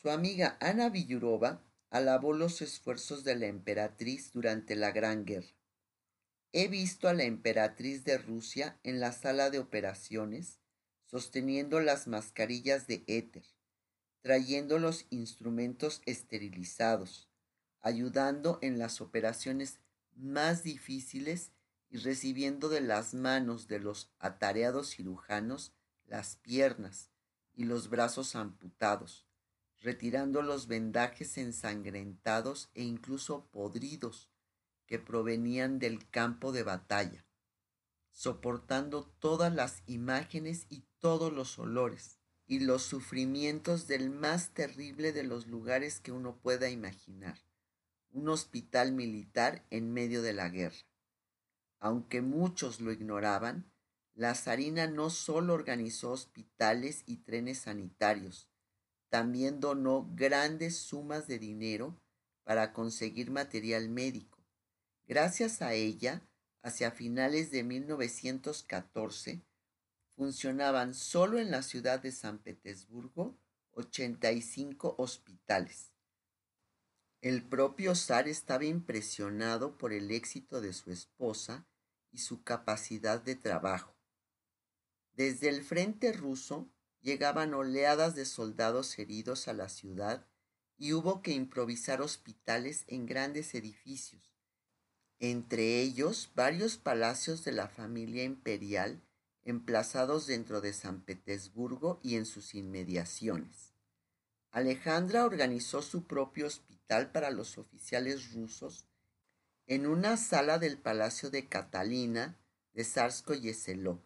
Su amiga Ana Villurova alabó los esfuerzos de la emperatriz durante la Gran Guerra. He visto a la emperatriz de Rusia en la sala de operaciones sosteniendo las mascarillas de éter, trayendo los instrumentos esterilizados, ayudando en las operaciones más difíciles y recibiendo de las manos de los atareados cirujanos las piernas y los brazos amputados, retirando los vendajes ensangrentados e incluso podridos que provenían del campo de batalla, soportando todas las imágenes y todos los olores y los sufrimientos del más terrible de los lugares que uno pueda imaginar, un hospital militar en medio de la guerra. Aunque muchos lo ignoraban, la zarina no solo organizó hospitales y trenes sanitarios, también donó grandes sumas de dinero para conseguir material médico. Gracias a ella, hacia finales de 1914, funcionaban solo en la ciudad de San Petersburgo 85 hospitales. El propio zar estaba impresionado por el éxito de su esposa y su capacidad de trabajo. Desde el frente ruso llegaban oleadas de soldados heridos a la ciudad y hubo que improvisar hospitales en grandes edificios, entre ellos varios palacios de la familia imperial emplazados dentro de San Petersburgo y en sus inmediaciones. Alejandra organizó su propio hospital para los oficiales rusos en una sala del palacio de Catalina de Sarsko-Yeseló.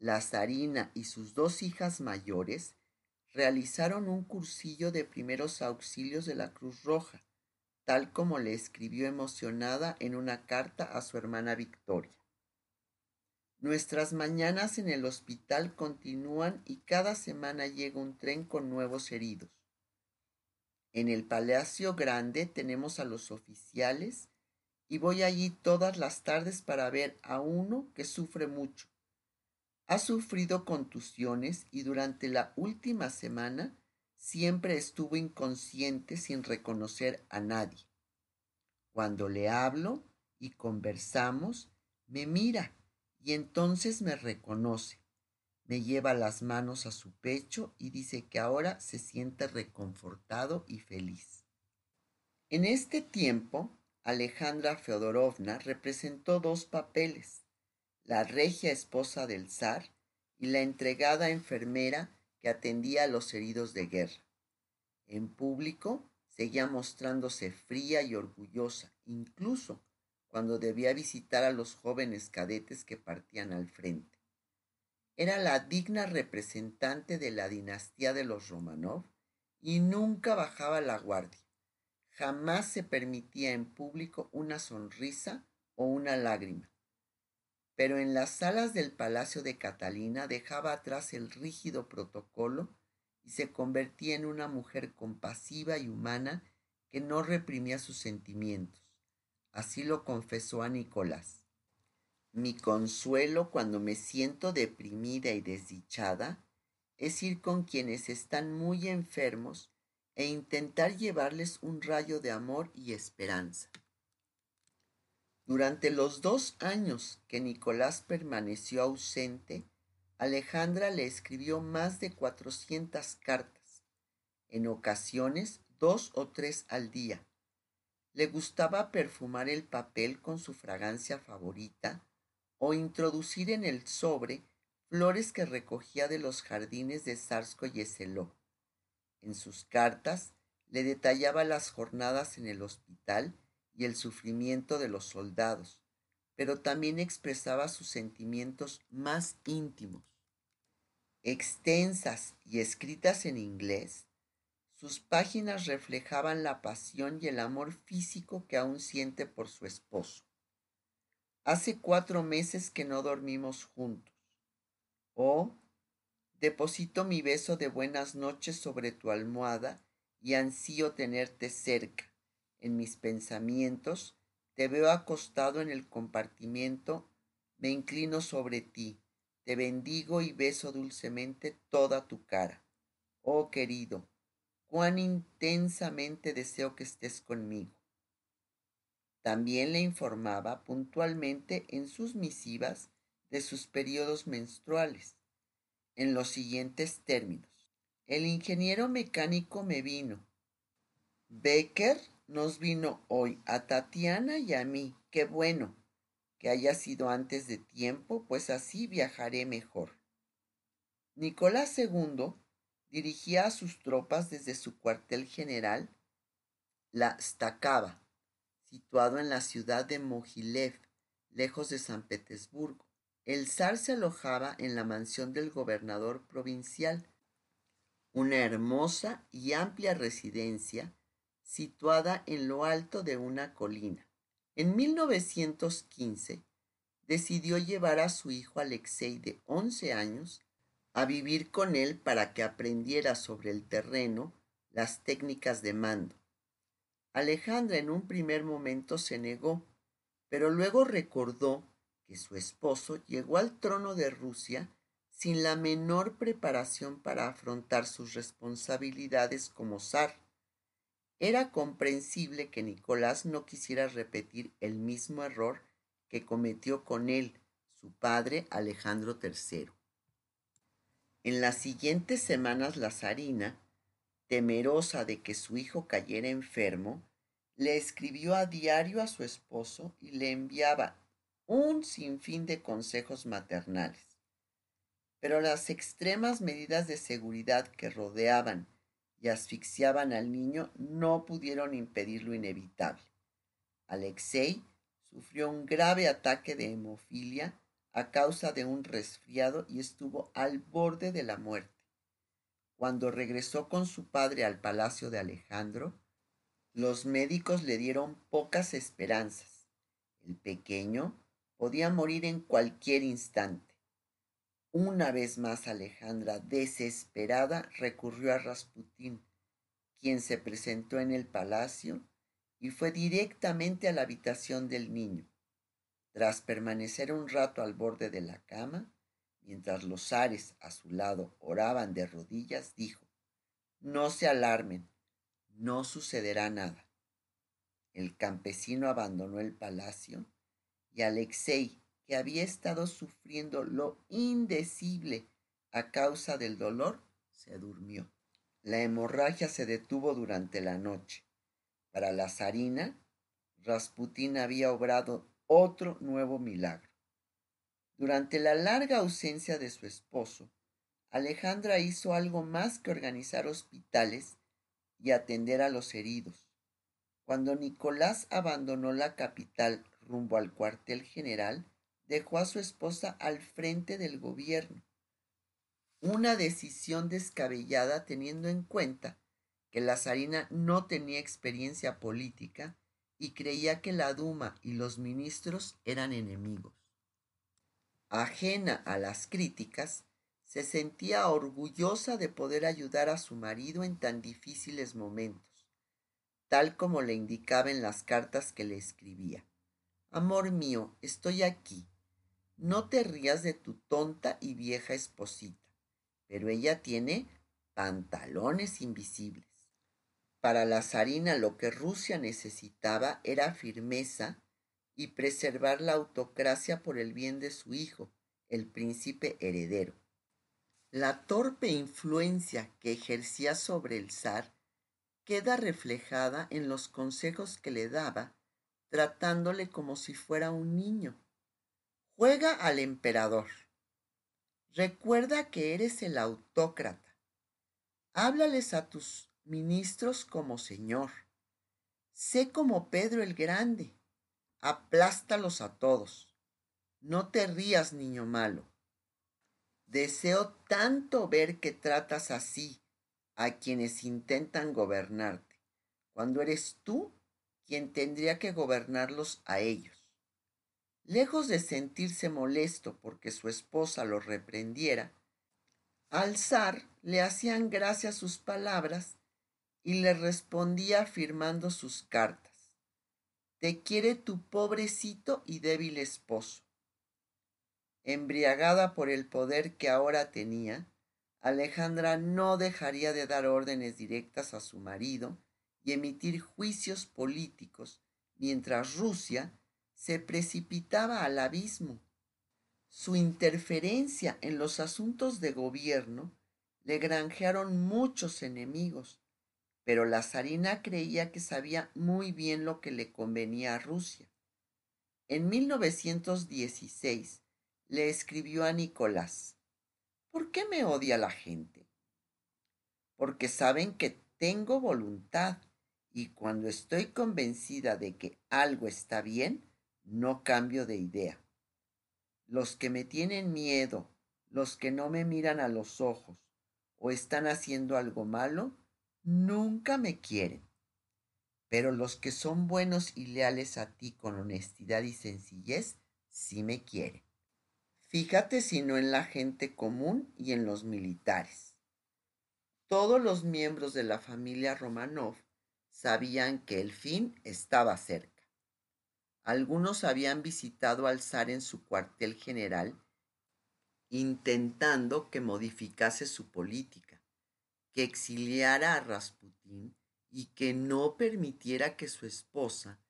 La zarina y sus dos hijas mayores realizaron un cursillo de primeros auxilios de la Cruz Roja, tal como le escribió emocionada en una carta a su hermana Victoria. Nuestras mañanas en el hospital continúan y cada semana llega un tren con nuevos heridos. En el Palacio Grande tenemos a los oficiales y voy allí todas las tardes para ver a uno que sufre mucho ha sufrido contusiones y durante la última semana siempre estuvo inconsciente sin reconocer a nadie. Cuando le hablo y conversamos, me mira y entonces me reconoce. Me lleva las manos a su pecho y dice que ahora se siente reconfortado y feliz. En este tiempo, Alejandra Feodorovna representó dos papeles la regia esposa del zar y la entregada enfermera que atendía a los heridos de guerra. En público seguía mostrándose fría y orgullosa, incluso cuando debía visitar a los jóvenes cadetes que partían al frente. Era la digna representante de la dinastía de los Romanov y nunca bajaba la guardia. Jamás se permitía en público una sonrisa o una lágrima pero en las salas del palacio de Catalina dejaba atrás el rígido protocolo y se convertía en una mujer compasiva y humana que no reprimía sus sentimientos. Así lo confesó a Nicolás. Mi consuelo cuando me siento deprimida y desdichada es ir con quienes están muy enfermos e intentar llevarles un rayo de amor y esperanza. Durante los dos años que Nicolás permaneció ausente, Alejandra le escribió más de cuatrocientas cartas, en ocasiones dos o tres al día. Le gustaba perfumar el papel con su fragancia favorita o introducir en el sobre flores que recogía de los jardines de Sarsko y Eseló. En sus cartas le detallaba las jornadas en el hospital y el sufrimiento de los soldados, pero también expresaba sus sentimientos más íntimos. Extensas y escritas en inglés, sus páginas reflejaban la pasión y el amor físico que aún siente por su esposo. Hace cuatro meses que no dormimos juntos. Oh, deposito mi beso de buenas noches sobre tu almohada y ansío tenerte cerca en mis pensamientos, te veo acostado en el compartimiento, me inclino sobre ti, te bendigo y beso dulcemente toda tu cara. Oh querido, cuán intensamente deseo que estés conmigo. También le informaba puntualmente en sus misivas de sus periodos menstruales, en los siguientes términos. El ingeniero mecánico me vino. Becker nos vino hoy a Tatiana y a mí. Qué bueno que haya sido antes de tiempo, pues así viajaré mejor. Nicolás II dirigía a sus tropas desde su cuartel general, la Stakava, situado en la ciudad de Mogilev, lejos de San Petersburgo. El zar se alojaba en la mansión del gobernador provincial, una hermosa y amplia residencia situada en lo alto de una colina. En 1915 decidió llevar a su hijo Alexei de 11 años a vivir con él para que aprendiera sobre el terreno las técnicas de mando. Alejandra en un primer momento se negó, pero luego recordó que su esposo llegó al trono de Rusia sin la menor preparación para afrontar sus responsabilidades como zar. Era comprensible que Nicolás no quisiera repetir el mismo error que cometió con él, su padre Alejandro III. En las siguientes semanas la zarina, temerosa de que su hijo cayera enfermo, le escribió a diario a su esposo y le enviaba un sinfín de consejos maternales. Pero las extremas medidas de seguridad que rodeaban y asfixiaban al niño no pudieron impedir lo inevitable. Alexei sufrió un grave ataque de hemofilia a causa de un resfriado y estuvo al borde de la muerte. Cuando regresó con su padre al palacio de Alejandro, los médicos le dieron pocas esperanzas. El pequeño podía morir en cualquier instante. Una vez más Alejandra, desesperada, recurrió a Rasputín, quien se presentó en el palacio y fue directamente a la habitación del niño. Tras permanecer un rato al borde de la cama, mientras los zares a su lado oraban de rodillas, dijo, No se alarmen, no sucederá nada. El campesino abandonó el palacio y Alexei, que había estado sufriendo lo indecible a causa del dolor, se durmió. La hemorragia se detuvo durante la noche. Para la zarina, Rasputín había obrado otro nuevo milagro. Durante la larga ausencia de su esposo, Alejandra hizo algo más que organizar hospitales y atender a los heridos. Cuando Nicolás abandonó la capital rumbo al cuartel general, dejó a su esposa al frente del gobierno. Una decisión descabellada teniendo en cuenta que la zarina no tenía experiencia política y creía que la Duma y los ministros eran enemigos. Ajena a las críticas, se sentía orgullosa de poder ayudar a su marido en tan difíciles momentos, tal como le indicaba en las cartas que le escribía. Amor mío, estoy aquí. No te rías de tu tonta y vieja esposita, pero ella tiene pantalones invisibles. Para la zarina lo que Rusia necesitaba era firmeza y preservar la autocracia por el bien de su hijo, el príncipe heredero. La torpe influencia que ejercía sobre el zar queda reflejada en los consejos que le daba, tratándole como si fuera un niño. Juega al emperador. Recuerda que eres el autócrata. Háblales a tus ministros como Señor. Sé como Pedro el Grande. Aplástalos a todos. No te rías, niño malo. Deseo tanto ver que tratas así a quienes intentan gobernarte, cuando eres tú quien tendría que gobernarlos a ellos. Lejos de sentirse molesto porque su esposa lo reprendiera, al zar le hacían gracia sus palabras y le respondía firmando sus cartas. Te quiere tu pobrecito y débil esposo. Embriagada por el poder que ahora tenía, Alejandra no dejaría de dar órdenes directas a su marido y emitir juicios políticos, mientras Rusia se precipitaba al abismo. Su interferencia en los asuntos de gobierno le granjearon muchos enemigos, pero la zarina creía que sabía muy bien lo que le convenía a Rusia. En 1916 le escribió a Nicolás, ¿por qué me odia la gente? Porque saben que tengo voluntad y cuando estoy convencida de que algo está bien, no cambio de idea. Los que me tienen miedo, los que no me miran a los ojos o están haciendo algo malo, nunca me quieren. Pero los que son buenos y leales a ti con honestidad y sencillez, sí me quieren. Fíjate si no en la gente común y en los militares. Todos los miembros de la familia Romanov sabían que el fin estaba cerca. Algunos habían visitado al zar en su cuartel general intentando que modificase su política, que exiliara a Rasputín y que no permitiera que su esposa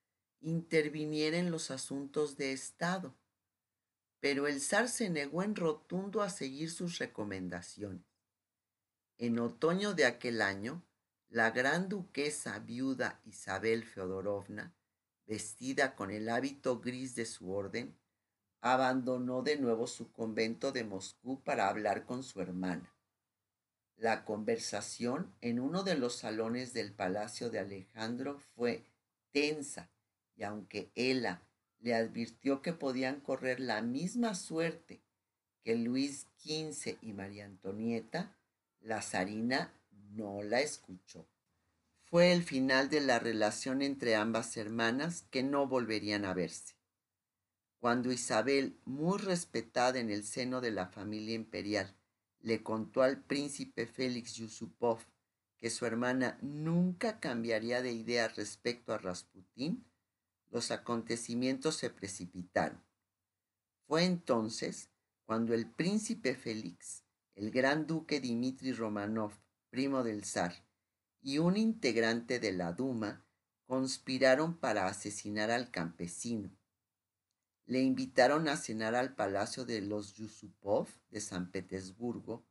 interviniera en los asuntos de Estado. Pero el zar se negó en rotundo a seguir sus recomendaciones. En otoño de aquel año, la gran duquesa viuda Isabel Feodorovna, vestida con el hábito gris de su orden, abandonó de nuevo su convento de Moscú para hablar con su hermana. La conversación en uno de los salones del palacio de Alejandro fue tensa y aunque ella le advirtió que podían correr la misma suerte que Luis XV y María Antonieta, la zarina no la escuchó. Fue el final de la relación entre ambas hermanas que no volverían a verse. Cuando Isabel, muy respetada en el seno de la familia imperial, le contó al príncipe Félix Yusupov que su hermana nunca cambiaría de idea respecto a Rasputín, los acontecimientos se precipitaron. Fue entonces cuando el príncipe Félix, el gran duque Dmitri Romanov, primo del zar, y un integrante de la Duma conspiraron para asesinar al campesino, le invitaron a cenar al palacio de los Yusupov de San Petersburgo,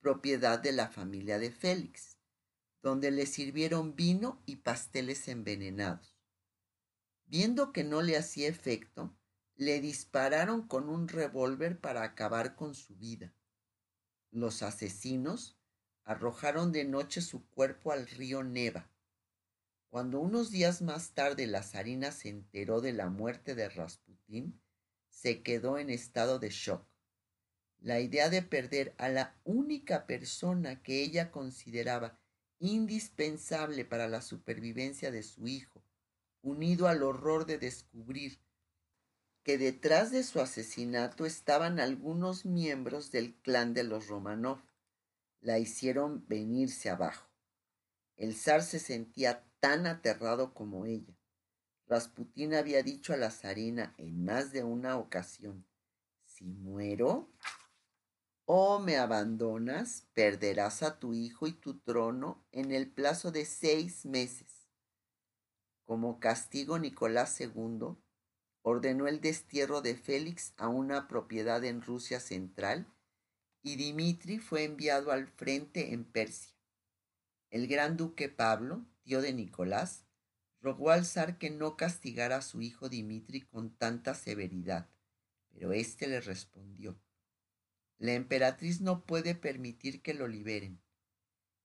propiedad de la familia de Félix, donde le sirvieron vino y pasteles envenenados. Viendo que no le hacía efecto, le dispararon con un revólver para acabar con su vida. Los asesinos arrojaron de noche su cuerpo al río Neva. Cuando unos días más tarde la zarina se enteró de la muerte de Rasputín, se quedó en estado de shock. La idea de perder a la única persona que ella consideraba indispensable para la supervivencia de su hijo, unido al horror de descubrir que detrás de su asesinato estaban algunos miembros del clan de los Romanov, la hicieron venirse abajo. El zar se sentía tan aterrado como ella. Rasputín había dicho a la zarina en más de una ocasión, si muero o me abandonas, perderás a tu hijo y tu trono en el plazo de seis meses. Como castigo, Nicolás II ordenó el destierro de Félix a una propiedad en Rusia central y Dimitri fue enviado al frente en Persia. El gran duque Pablo, tío de Nicolás, rogó al zar que no castigara a su hijo Dimitri con tanta severidad, pero éste le respondió, la emperatriz no puede permitir que lo liberen.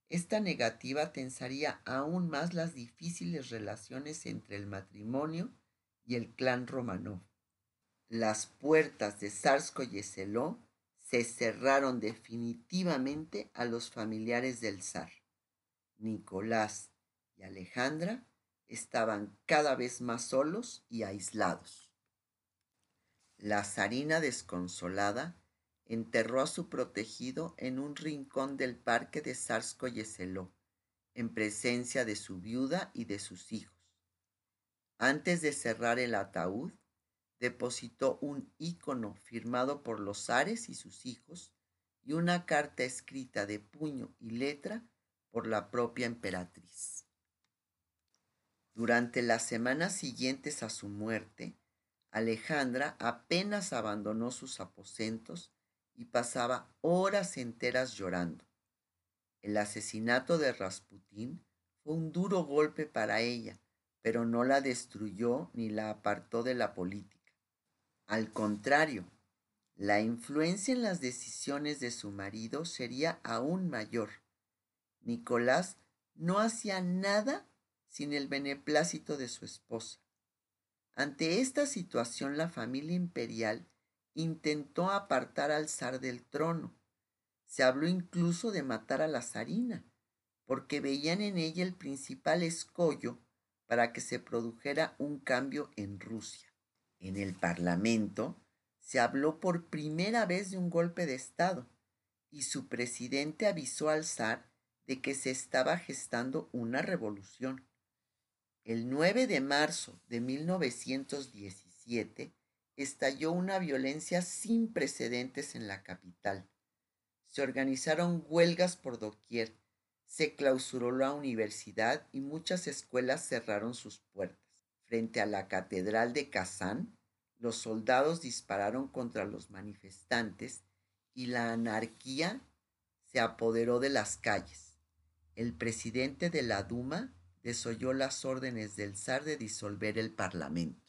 Esta negativa tensaría aún más las difíciles relaciones entre el matrimonio y el clan Romanov. Las puertas de Sarsko-Yeseló se cerraron definitivamente a los familiares del zar. Nicolás y Alejandra estaban cada vez más solos y aislados. La zarina desconsolada enterró a su protegido en un rincón del parque de Sarsko-Yeseló, en presencia de su viuda y de sus hijos. Antes de cerrar el ataúd, depositó un ícono firmado por los zares y sus hijos y una carta escrita de puño y letra por la propia emperatriz. Durante las semanas siguientes a su muerte, Alejandra apenas abandonó sus aposentos y pasaba horas enteras llorando. El asesinato de Rasputín fue un duro golpe para ella, pero no la destruyó ni la apartó de la política. Al contrario, la influencia en las decisiones de su marido sería aún mayor. Nicolás no hacía nada sin el beneplácito de su esposa. Ante esta situación la familia imperial intentó apartar al zar del trono. Se habló incluso de matar a la zarina, porque veían en ella el principal escollo para que se produjera un cambio en Rusia. En el Parlamento se habló por primera vez de un golpe de Estado y su presidente avisó al zar de que se estaba gestando una revolución. El 9 de marzo de 1917 estalló una violencia sin precedentes en la capital. Se organizaron huelgas por doquier, se clausuró la universidad y muchas escuelas cerraron sus puertas. Frente a la catedral de Kazán, los soldados dispararon contra los manifestantes y la anarquía se apoderó de las calles. El presidente de la Duma desoyó las órdenes del zar de disolver el parlamento.